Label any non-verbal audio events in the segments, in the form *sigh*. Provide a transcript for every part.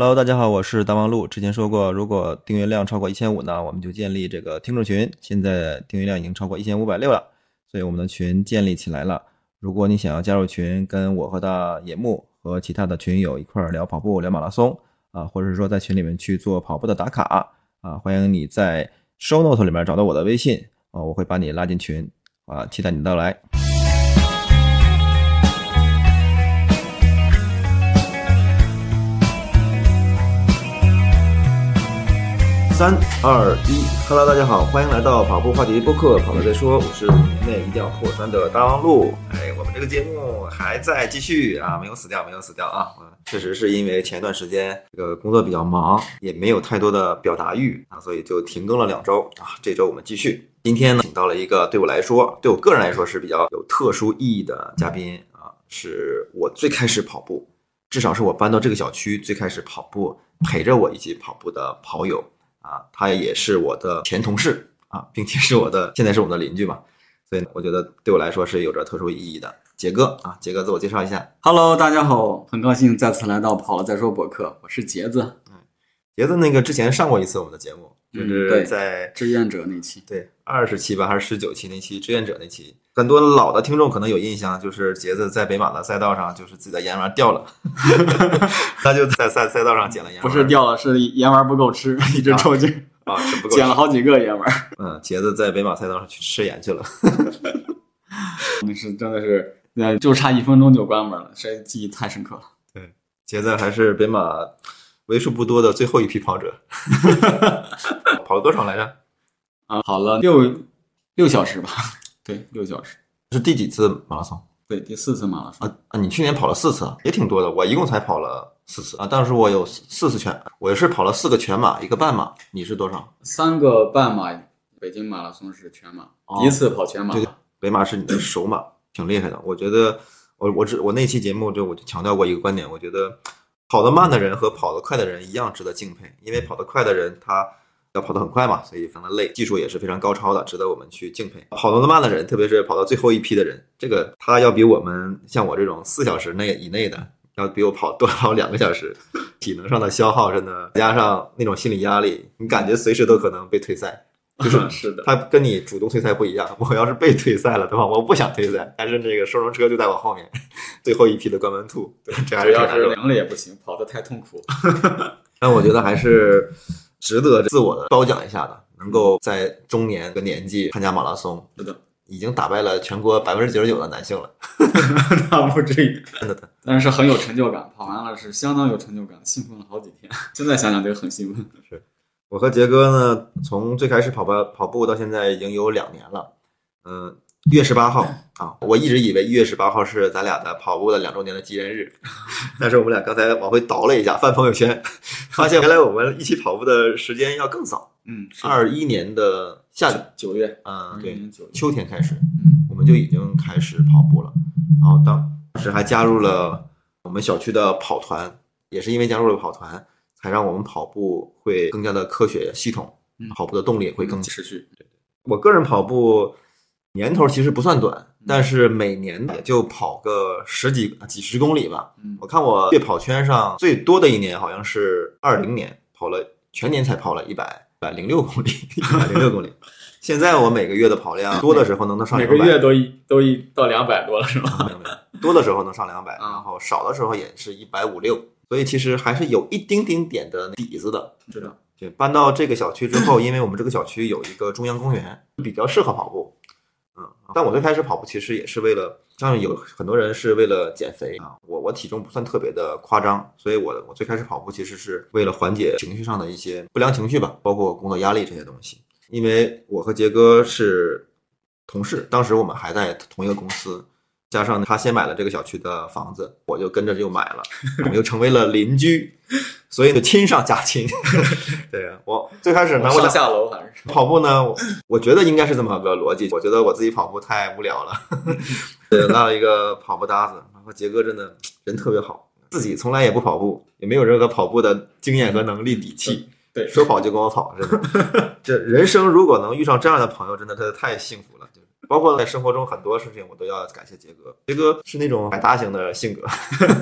Hello，大家好，我是大王路。之前说过，如果订阅量超过一千五呢，我们就建立这个听众群。现在订阅量已经超过一千五百六了，所以我们的群建立起来了。如果你想要加入群，跟我和大野木和其他的群友一块儿聊跑步、聊马拉松啊，或者是说在群里面去做跑步的打卡啊，欢迎你在 Show Note 里面找到我的微信啊，我会把你拉进群啊，期待你的到来。三二一，Hello，大家好，欢迎来到跑步话题播客，跑了再说，我是五年内一定要破三的大王路。哎，我们这个节目还在继续啊，没有死掉，没有死掉啊。确实是因为前一段时间这个工作比较忙，也没有太多的表达欲啊，所以就停更了两周啊。这周我们继续，今天呢，请到了一个对我来说，对我个人来说是比较有特殊意义的嘉宾啊，是我最开始跑步，至少是我搬到这个小区最开始跑步，陪着我一起跑步的跑友。啊，他也是我的前同事啊，并且是我的，现在是我们的邻居嘛，所以我觉得对我来说是有着特殊意义的。杰哥啊，杰哥自我介绍一下。Hello，大家好，很高兴再次来到跑了再说博客，我是杰子。嗯，杰子那个之前上过一次我们的节目，就是在志愿者那期，对，二十期吧还是十九期那期志愿者那期，很多老的听众可能有印象，就是杰子在北马的赛道上，就是自己的盐丸掉了，*laughs* *laughs* 他就在赛赛道上捡了盐丸，不是掉了，是盐丸不够吃，一直抽筋啊，捡了好几个盐丸。嗯，杰子在北马赛道上去吃盐去了，*laughs* 那是真的是。那就差一分钟就关门了，这记忆太深刻了。对，杰子还是北马为数不多的最后一批跑者，跑了多少来着？啊，跑了六六小时吧？*laughs* 对，六小时。是第几次马拉松？对，第四次马拉松。啊啊！你去年跑了四次，也挺多的。我一共才跑了四次啊，但是我有四次全，我是跑了四个全马，一个半马。你是多少？三个半马，北京马拉松是全马，第一次跑全马。对，北马是你的首马。挺厉害的，我觉得我我只我那期节目就我就强调过一个观点，我觉得跑得慢的人和跑得快的人一样值得敬佩，因为跑得快的人他要跑得很快嘛，所以非常的累，技术也是非常高超的，值得我们去敬佩。跑得慢的人，特别是跑到最后一批的人，这个他要比我们像我这种四小时内以内的，要比我跑多跑两个小时，体能上的消耗真的加上那种心理压力，你感觉随时都可能被退赛。*laughs* 就是是的，他跟你主动退赛不一样。我要是被退赛了，对吧？我不想退赛，但是那个收容车就在我后面，最后一批的关门兔。主要是凉了也不行，跑得太痛苦。*laughs* 但我觉得还是值得自我的褒奖一下的，能够在中年的年纪参加马拉松，是的，已经打败了全国百分之九十九的男性了。*laughs* 那不至于，真的的。但是很有成就感，跑完了是相当有成就感，兴奋了好几天。现在想想就很兴奋。是。我和杰哥呢，从最开始跑步跑步到现在已经有两年了。嗯，一月十八号啊，我一直以为一月十八号是咱俩的跑步的两周年的纪念日，*laughs* 但是我们俩刚才往回倒了一下，翻朋友圈，发现原来我们一起跑步的时间要更早。嗯，二一年的夏九月，嗯，对，秋天开始，我们就已经开始跑步了。然后当时还加入了我们小区的跑团，也是因为加入了跑团。才让我们跑步会更加的科学系统，跑步的动力也会更持续。我个人跑步年头其实不算短，但是每年也就跑个十几几十公里吧。我看我月跑圈上最多的一年好像是二零年，跑了全年才跑了一百百零六公里，一百零六公里。*laughs* 现在我每个月的跑量多的时候能能上每个月都一都一到两百多了是吗？*laughs* 多的时候能上两百，然后少的时候也是一百五六。所以其实还是有一丁丁点的底子的，知道？对搬到这个小区之后，因为我们这个小区有一个中央公园，比较适合跑步。嗯，但我最开始跑步其实也是为了，像有很多人是为了减肥啊。我我体重不算特别的夸张，所以我我最开始跑步其实是为了缓解情绪上的一些不良情绪吧，包括工作压力这些东西。因为我和杰哥是同事，当时我们还在同一个公司。加上他先买了这个小区的房子，我就跟着就买了，我们又成为了邻居，所以就亲上加亲。*laughs* 对呀，我最开始呢，我上下楼还是跑步呢？我我觉得应该是这么个逻辑。我觉得我自己跑步太无聊了，*laughs* 拉了一个跑步搭子。然后杰哥真的人特别好，自己从来也不跑步，也没有任何跑步的经验和能力底气。对，说跑就跟我跑，真的。*laughs* 这人生如果能遇上这样的朋友，真的他太幸福了。包括在生活中很多事情，我都要感谢杰哥。杰哥是那种百搭型的性格，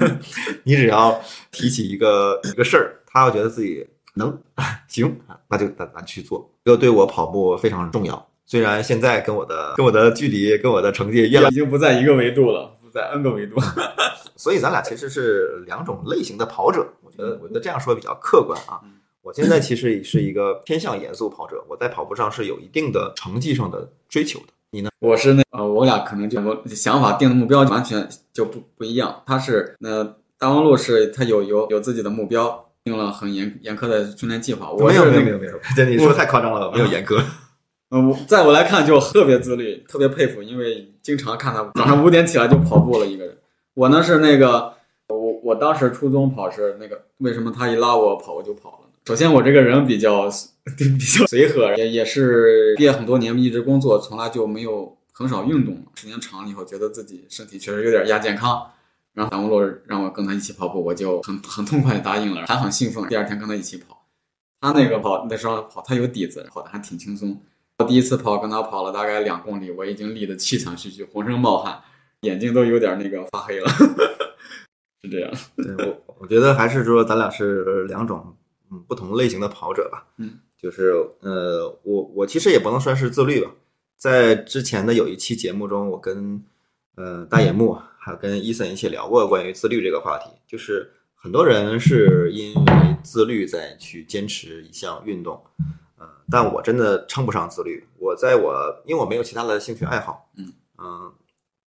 *laughs* 你只要提起一个一个事儿，他要觉得自己能 *laughs* 行，那就咱咱去做，这个对我跑步非常重要。虽然现在跟我的跟我的距离跟我的成绩越来已经不在一个维度了，不在 N 个维度。*laughs* 所以咱俩其实是两种类型的跑者，我觉得我觉得这样说比较客观啊。我现在其实是一个偏向严肃跑者，我在跑步上是有一定的成绩上的追求的。你呢？我是那呃，我俩可能就我想法定的目标完全就不不一样。他是那大望路是他有有有自己的目标，定了很严严苛的训练计划。我没有没有没有没有，你说太夸张了，没有严苛。*laughs* 嗯，我在我来看就特别自律，特别佩服，因为经常看他早上五点起来就跑步了一个人。我呢是那个，我我当时初中跑是那个，为什么他一拉我跑我就跑了？首先我这个人比较 *laughs* 比较随和，也也是毕业很多年一直工作，从来就没有很少运动。时间长了以后，觉得自己身体确实有点亚健康。然后张洛让我跟他一起跑步，我就很很痛快答应了，还很兴奋。第二天跟他一起跑，他那个跑那时候跑他有底子，跑的还挺轻松。我第一次跑，跟他跑了大概两公里，我已经累得气喘吁吁，浑身冒汗，眼睛都有点那个发黑了，*laughs* 是这样。对我，我觉得还是说咱俩是两种嗯不同类型的跑者吧。嗯，就是呃，我我其实也不能算是自律吧。在之前的有一期节目中，我跟呃大野木还有跟伊森一起聊过关于自律这个话题。就是很多人是因为自律在去坚持一项运动。但我真的称不上自律。我在我因为我没有其他的兴趣爱好，嗯嗯，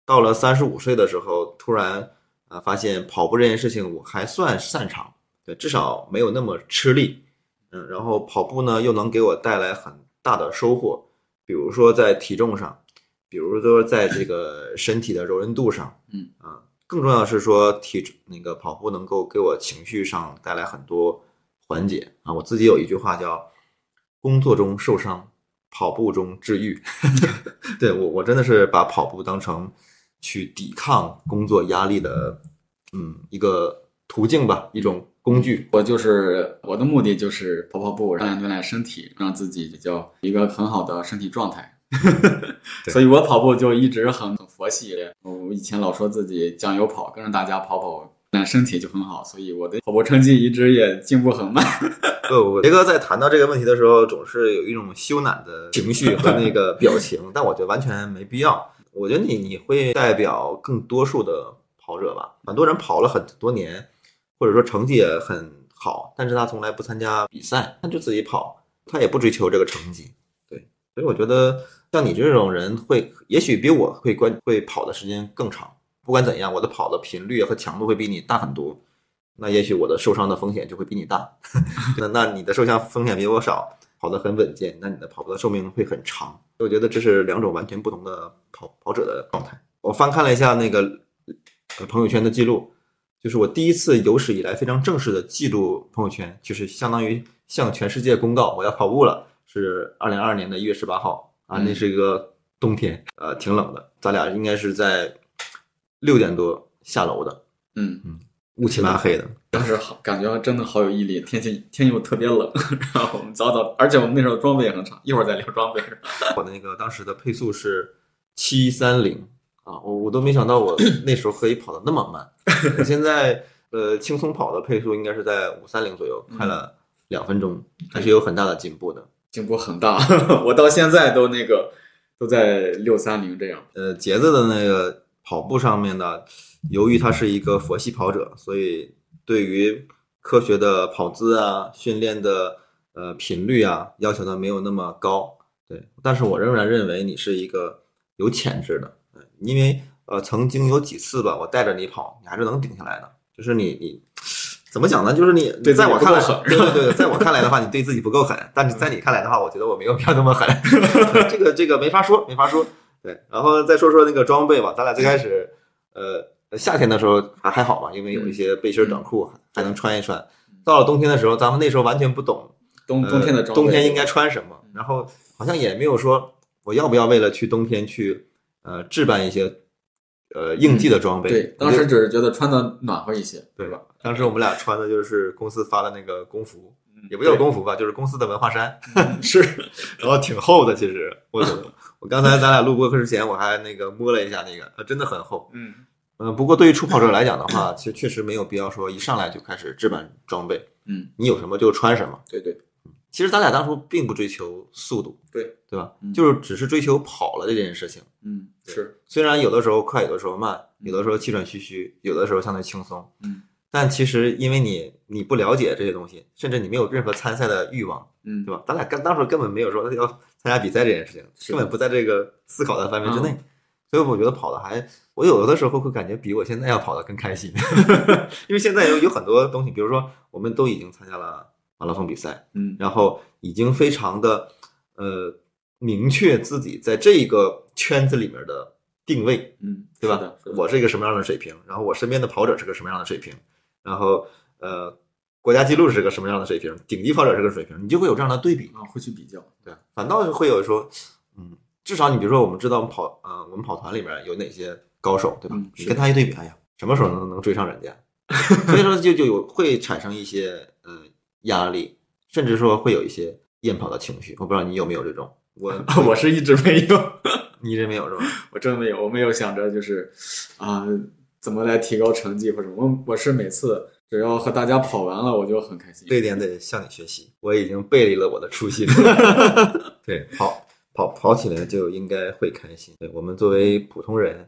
到了三十五岁的时候，突然啊发现跑步这件事情我还算擅长，对，至少没有那么吃力，嗯，然后跑步呢又能给我带来很大的收获，比如说在体重上，比如说在这个身体的柔韧度上，嗯啊，更重要的是说体那个跑步能够给我情绪上带来很多缓解啊。我自己有一句话叫。工作中受伤，跑步中治愈。*laughs* 对我，我真的是把跑步当成去抵抗工作压力的，嗯，一个途径吧，一种工具。我就是我的目的就是跑跑步，锻炼锻炼身体，让自己叫一个很好的身体状态。*laughs* 所以我跑步就一直很很佛系。我以前老说自己酱油跑，跟着大家跑跑。那身体就很好，所以我的跑步成绩一直也进步很慢。不，杰哥在谈到这个问题的时候，总是有一种羞赧的情绪和那个表情，*laughs* 但我觉得完全没必要。我觉得你你会代表更多数的跑者吧？很多人跑了很多年，或者说成绩也很好，但是他从来不参加比赛，他就自己跑，他也不追求这个成绩。对，所以我觉得像你这种人会，也许比我会关会跑的时间更长。不管怎样，我的跑的频率和强度会比你大很多，那也许我的受伤的风险就会比你大。*laughs* 那那你的受伤风险比我少，跑得很稳健，那你的跑步的寿命会很长。我觉得这是两种完全不同的跑跑者的状态。我翻看了一下那个朋友圈的记录，就是我第一次有史以来非常正式的记录朋友圈，就是相当于向全世界公告我要跑步了，是二零二二年的一月十八号啊，那是一个冬天，呃，挺冷的，咱俩应该是在。六点多下楼的，嗯嗯，乌漆麻黑的，当时好感觉真的好有毅力。天气天气又特别冷，*laughs* 然后我们早早，而且我们那时候装备也很差。一会儿再聊装备。*laughs* 我的那个当时的配速是七三零啊，我我都没想到我那时候可以跑得那么慢。我现在呃轻松跑的配速应该是在五三零左右，快了两分钟，还是有很大的进步的，进步很大。*laughs* 我到现在都那个都在六三零这样。呃，杰子的那个。跑步上面呢，由于他是一个佛系跑者，所以对于科学的跑姿啊、训练的呃频率啊，要求的没有那么高。对，但是我仍然认为你是一个有潜质的，因为呃曾经有几次吧，我带着你跑，你还是能顶下来的。就是你你怎么讲呢？就是你在我看来，对对对，在我看来的话，你对自己不够狠，但是在你看来的话，我觉得我没有必要那么狠。*laughs* 这个这个没法说，没法说。对，然后再说说那个装备吧。咱俩最开始，呃，夏天的时候还还好吧，因为有一些背心短裤还能穿一穿。到了冬天的时候，咱们那时候完全不懂冬冬天的冬天应该穿什么，然后好像也没有说我要不要为了去冬天去呃置办一些呃应季的装备。对，当时只是觉得穿的暖和一些，对吧？当时我们俩穿的就是公司发的那个工服，也不叫工服吧，就是公司的文化衫，*laughs* 是，然后挺厚的，其实我。*laughs* 我刚才咱俩录播课之前，我还那个摸了一下那个，它真的很厚。嗯嗯，不过对于初跑者来讲的话，其实确实没有必要说一上来就开始置办装备。嗯，你有什么就穿什么。对对，其实咱俩当初并不追求速度，对对吧？嗯就是只是追求跑了这件事情。嗯是，虽然有的时候快，有的时候慢，有的时候气喘吁吁，有的时候相对轻松，嗯，但其实因为你你不了解这些东西，甚至你没有任何参赛的欲望，嗯对吧？咱俩刚当时根本没有说要参加比赛这件事情，是。根本不在这个思考的范围之内，嗯。所以我觉得跑的还，我有的时候会感觉比我现在要跑的更开心，*laughs* 因为现在有有很多东西，比如说我们都已经参加了马拉松比赛，嗯。然后已经非常的呃明确自己在这个圈子里面的定位，嗯，对吧是？是我是一个什么样的水平，然后我身边的跑者是个什么样的水平，然后呃国家纪录是个什么样的水平，顶级跑者是个水平，你就会有这样的对比。啊会去比较，对，反倒会有说，嗯，至少你比如说我们知道我们跑呃我们跑团里面有哪些高手，对吧？嗯你跟他一对比，哎呀，什么时候能能追上人家？*laughs* 所以说就就有会产生一些呃压力，甚至说会有一些厌跑的情绪。我不知道你有没有这种，我 *laughs* 我是一直没有。你这没有是吧？*laughs* 我真没有，我没有想着就是啊、怎么来提高成绩或者什么。我我是每次只要和大家跑完了，我就很开心。这一点得向你学习，我已经背离了我的初心。*laughs* 对，跑跑跑起来就应该会开心。对我们作为普通人，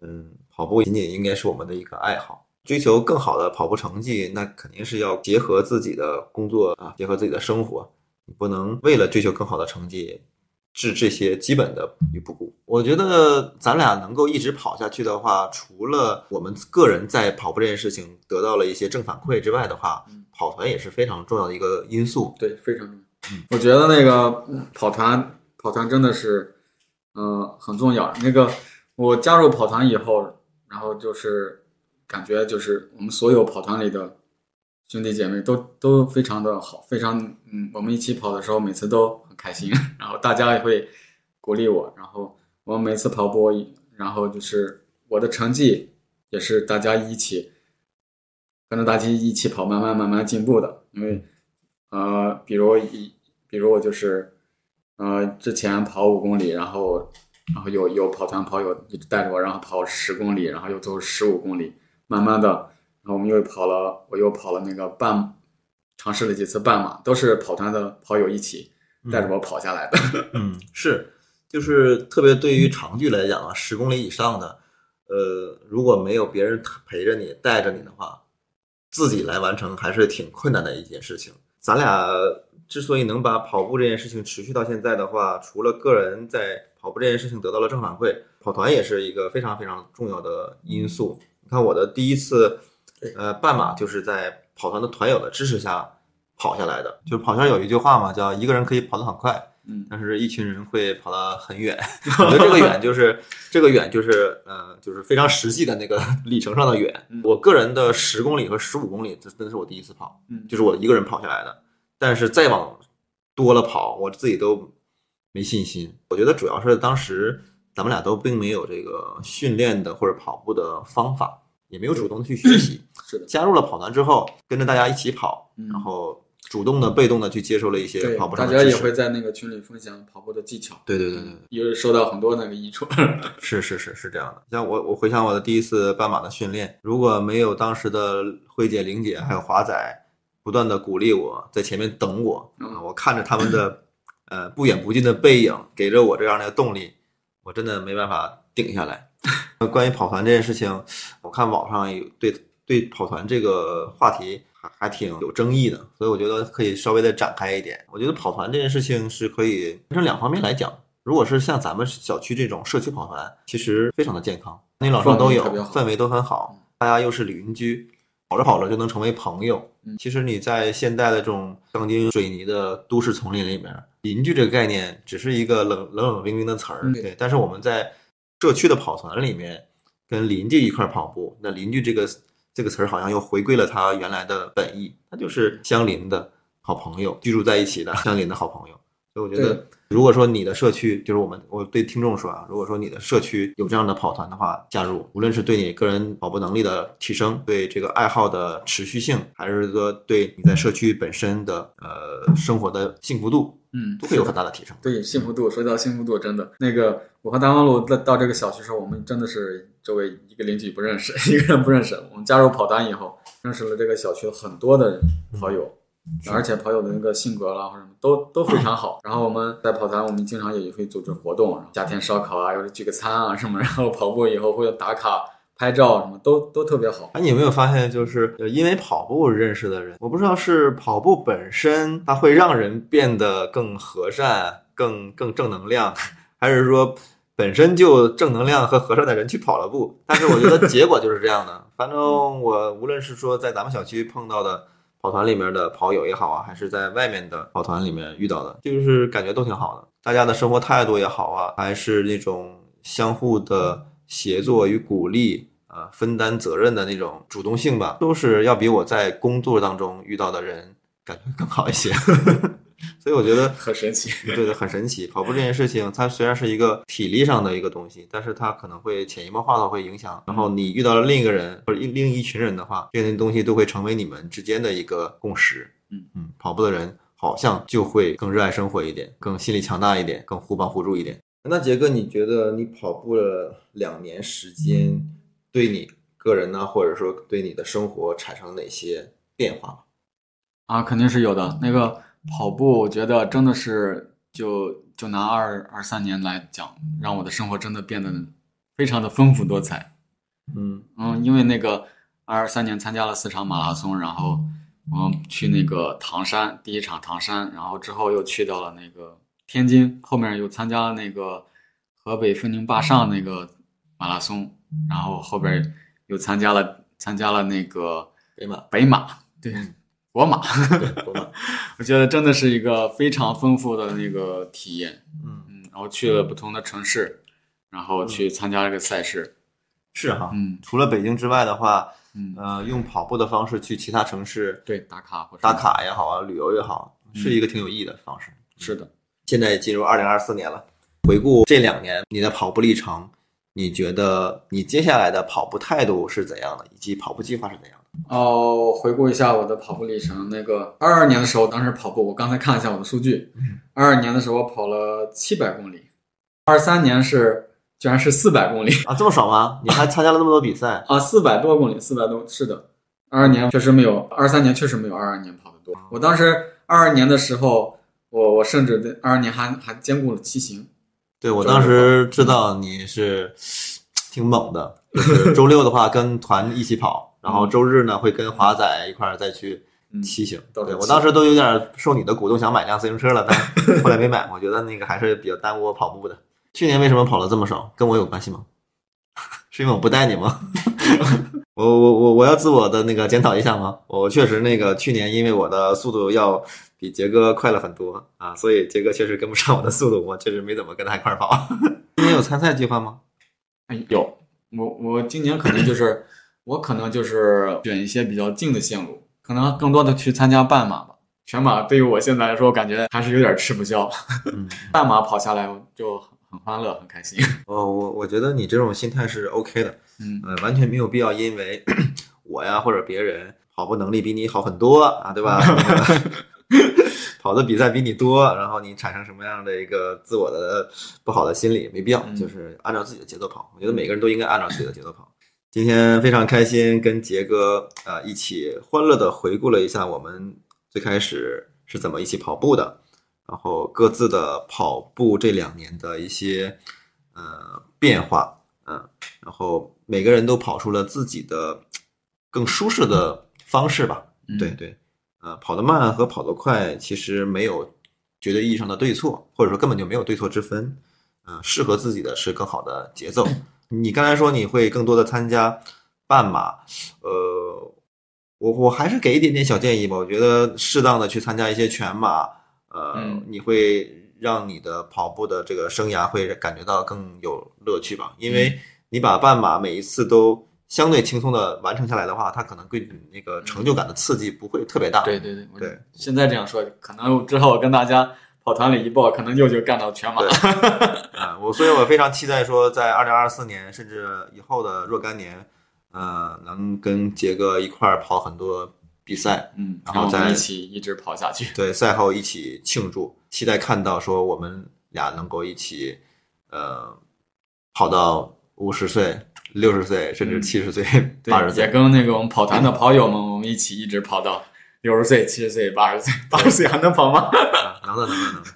嗯，跑步仅仅应该是我们的一个爱好。追求更好的跑步成绩，那肯定是要结合自己的工作啊，结合自己的生活。你不能为了追求更好的成绩，置这些基本的于不顾。我觉得咱俩能够一直跑下去的话，除了我们个人在跑步这件事情得到了一些正反馈之外的话，跑团也是非常重要的一个因素。对，非常重要。我觉得那个嗯跑团，跑团真的是，呃，很重要。那个我加入跑团以后，然后就是感觉就是我们所有跑团里的兄弟姐妹都都非常的好，非常嗯，我们一起跑的时候每次都很开心，*laughs* 然后大家也会鼓励我，然后我每次跑步，然后就是我的成绩也是大家一起跟着大家一起跑，慢慢慢慢进步的，因为。呃，比如一，比如我就是，呃，之前跑五公里，然后，然后有有跑团跑友一直带着我，然后跑十公里，然后又走十五公里，慢慢的，然后我们又跑了，我又跑了那个半，尝试了几次半马，都是跑团的跑友一起带着我跑下来的。*laughs* 嗯，是，就是特别对于长距来讲啊，十公里以上的，呃，如果没有别人陪着你带着你的话，自己来完成还是挺困难的一件事情。咱俩之所以能把跑步这件事情持续到现在的话，除了个人在跑步这件事情得到了正反馈，跑团也是一个非常非常重要的因素。你看我的第一次，呃，半马就是在跑团的团友的支持下跑下来的。就是跑圈有一句话嘛，叫一个人可以跑得很快，嗯但是一群人会跑得很远。*laughs* 我觉得这个远就是这个远就是呃就是非常实际的那个 *laughs* 里程上的远。嗯我个人的十公里和十五公里，这真的是我第一次跑，嗯就是我一个人跑下来的。但是再往多了跑，我自己都没信心。我觉得主要是当时咱们俩都并没有这个训练的或者跑步的方法，也没有主动的去学习。是的，加入了跑团之后，跟着大家一起跑，嗯然后主动的、被动的去接受了一些跑步，上大家。也会在那个群里分享跑步的技巧，对对对对对。也收到很多那个益处。*laughs* 是是是是这样的，像我我回想我的第一次半马的训练，如果没有当时的慧姐、玲姐还有华仔不断的鼓励我，在前面等我，我看着他们的呃不远不近的背影，给着我这样的动力，我真的没办法顶下来。关于跑团这件事情，我看网上有对对跑团这个话题还还挺有争议的，所以我觉得可以稍微的展开一点。我觉得跑团这件事情是可以分成两方面来讲。如果是像咱们小区这种社区跑团，其实非常的健康，男女老少都有氛围都很好，大家又是邻居，跑着跑着就能成为朋友嗯。其实你在现代的这种钢筋水泥的都市丛林里面，邻居这个概念只是一个冷冷冷冰冰的词儿，嗯对。但是我们在社区的跑团里面，跟邻居一块跑步，那邻居这个这个词儿好像又回归了它原来的本意，它就是相邻的好朋友，居住在一起的相邻的好朋友。所以我觉得，如果说你的社区，就是我们我对听众说啊，如果说你的社区有这样的跑团的话，加入，无论是对你个人跑步能力的提升，对这个爱好的持续性，还是说对你在社区本身的呃生活的幸福度，嗯，都会有很大的提升。对幸福度，说到幸福度，真的那个，我和大望路到到这个小区时候，我们真的是周围一个邻居不认识，*laughs* 一个人不认识。我们加入跑单以后，认识了这个小区很多的跑友，而且跑友的那个性格啦或者什么都都非常好。然后我们在跑团，我们经常也会组织活动，然后夏天烧烤啊，又是聚个餐啊什么，然后跑步以后会打卡。拍照什么都都特别好。哎，你有没有发现，就是因为跑步认识的人，我不知道是跑步本身它会让人变得更和善、更更正能量，还是说本身就正能量和和善的人去跑了步？但是我觉得结果就是这样的。反正我无论是说在咱们小区碰到的跑团里面的跑友也好啊，还是在外面的跑团里面遇到的，就是感觉都挺好的。大家的生活态度也好啊，还是那种相互的。协作与鼓励，啊，分担责任的那种主动性吧，都是要比我在工作当中遇到的人感觉更好一些。所以我觉得 *laughs* 很神奇，对的，很神奇。跑步这件事情，它虽然是一个体力上的一个东西，但是它可能会潜移默化的会影响。然后你遇到了另一个人或者另一群人的话，这些东西都会成为你们之间的一个共识。嗯嗯，跑步的人好像就会更热爱生活一点，更心理强大一点，更互帮互助一点。那杰哥，你觉得你跑步了两年时间，对你个人呢，或者说对你的生活产生了哪些变化？啊，肯定是有的。那个跑步，我觉得真的是，就就拿二二三年来讲，让我的生活真的变得非常的丰富多彩。嗯嗯，因为那个二三年参加了四场马拉松，然后我们去那个唐山，第一场唐山，然后之后又去到了那个。天津后面又参加了那个河北汾宁坝上那个马拉松，然后后边又参加了参加了那个北马北马，对，国马，国马，*laughs* 我觉得真的是一个非常丰富的那个体验，嗯。嗯，然后去了不同的城市，然后去参加这个赛事，是哈，嗯，除了北京之外的话，嗯。呃，用跑步的方式去其他城市，对，打卡或者打卡也好啊，旅游也好，是一个挺有意义的方式，是的。现在进入二零二四年了，回顾这两年你的跑步历程，你觉得你接下来的跑步态度是怎样的，以及跑步计划是怎样的？哦，回顾一下我的跑步历程，那个二二年的时候，当时跑步，我刚才看了一下我的数据，二二年的时候我跑了七百公里，二三年是居然是四百公里啊，这么少吗？*laughs* 你还参加了那么多比赛啊？四百多公里，四百多，是的，二二年确实没有，二三年确实没有二二年跑的多。我当时二二年的时候。我我甚至在二二年还还兼顾了骑行，对我当时知道你是 *sniffs* 挺猛的，就是周六的话跟团一起跑，然后周日呢会跟华仔一块儿再去骑行。对我当时都有点受你的鼓动想买辆自行车了，但后来没买。我觉得那个还是比较耽误我跑步的。去年为什么跑了这么少？跟我有关系吗？*laughs* 是因为我不带你吗？*laughs* 我我我我要自我的那个检讨一下吗？我确实那个去年因为我的速度要。比杰哥快了很多啊，所以杰哥确实跟不上我的速度，我确实没怎么跟他一块跑。*laughs* 今年有参赛计划吗？有，我我今年可能就是我可能就是选一些比较近的线路，可能更多的去参加半马吧。全马对于我现在来说，感觉还是有点吃不消。*laughs* 半马跑下来就很欢乐，很开心。哦，我我觉得你这种心态是 OK 的，嗯，呃，完全没有必要因为 *clears throat* 我呀或者别人跑步能力比你好很多啊，对吧？*laughs* 跑的比赛比你多，然后你产生什么样的一个自我的不好的心理？没必要，就是按照自己的节奏跑。我觉得每个人都应该按照自己的节奏跑。今天非常开心，跟杰哥啊一起欢乐的回顾了一下我们最开始是怎么一起跑步的，然后各自的跑步这两年的一些呃变化，嗯，然后每个人都跑出了自己的更舒适的方式吧。对对。呃，跑得慢和跑得快其实没有绝对意义上的对错，或者说根本就没有对错之分。嗯，适合自己的是更好的节奏。你刚才说你会更多的参加半马，呃，我我还是给一点点小建议吧。我觉得适当的去参加一些全马，呃，你会让你的跑步的这个生涯会感觉到更有乐趣吧，因为你把半马每一次都。相对轻松的完成下来的话，它可能对你那个成就感的刺激不会特别大。对对对对。现在这样说，可能之后跟大家跑团里一报，可能又就干到全马。啊，*laughs* 我所以，我非常期待说，在二零二四年甚至以后的若干年，呃，能跟杰哥一块儿跑很多比赛，嗯，然后再一起一直跑下去。对，赛后一起庆祝，期待看到说我们俩能够一起，呃，跑到五十岁。六十岁，甚至七十岁、对 *laughs* 八十岁，也。跟那个我们跑团的跑友们，我们一起一直跑到六十岁、七十岁、八十岁，八十岁还能跑吗？*laughs* 啊能的，能的，能的。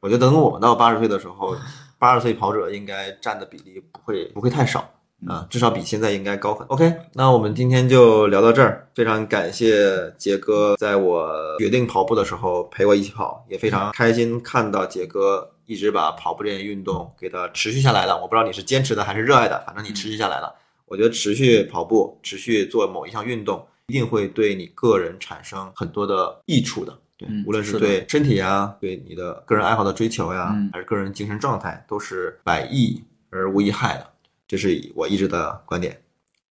我觉得等我们到八十岁的时候，八十岁跑者应该占的比例不会不会太少啊，至少比现在应该高很。OK，那我们今天就聊到这儿，非常感谢杰哥在我决定跑步的时候陪我一起跑，也非常开心看到杰哥一直把跑步这件运动给它持续下来了。我不知道你是坚持的还是热爱的，反正你持续下来了。我觉得持续跑步，持续做某一项运动，一定会对你个人产生很多的益处的。对，嗯无论是对身体呀，对你的个人爱好的追求呀，嗯还是个人精神状态，都是百益而无一害的。这是我一直的观点。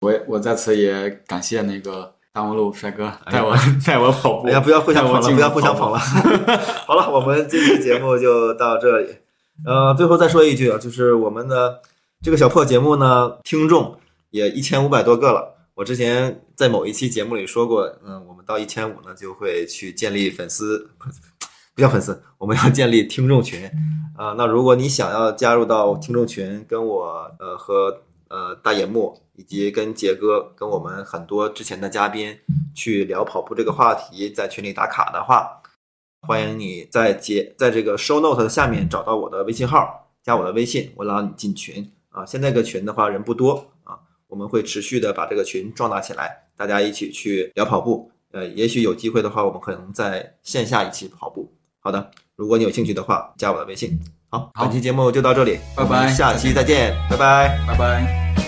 我也我在此也感谢那个大望路帅哥带我 *laughs* 带我跑步。哎呀，不要互相捧了，不要互相捧了。*laughs* 好了，我们这期节目就到这里。呃，最后再说一句啊，就是我们的这个小破节目呢，听众也一千五百多个了。我之前在某一期节目里说过，嗯，我们到一千五呢，就会去建立粉丝，不叫粉丝，我们要建立听众群。啊、那如果你想要加入到听众群，跟我呃和呃大野木以及跟杰哥跟我们很多之前的嘉宾去聊跑步这个话题，在群里打卡的话，欢迎你在节在这个 show note 的下面找到我的微信号，加我的微信，我拉你进群啊。现在这个群的话人不多啊，我们会持续的把这个群壮大起来，大家一起去聊跑步。呃，也许有机会的话，我们可能在线下一起跑步。好的，如果你有兴趣的话，加我的微信。好，好本期节目就到这里，拜拜下期再见，拜拜。拜拜。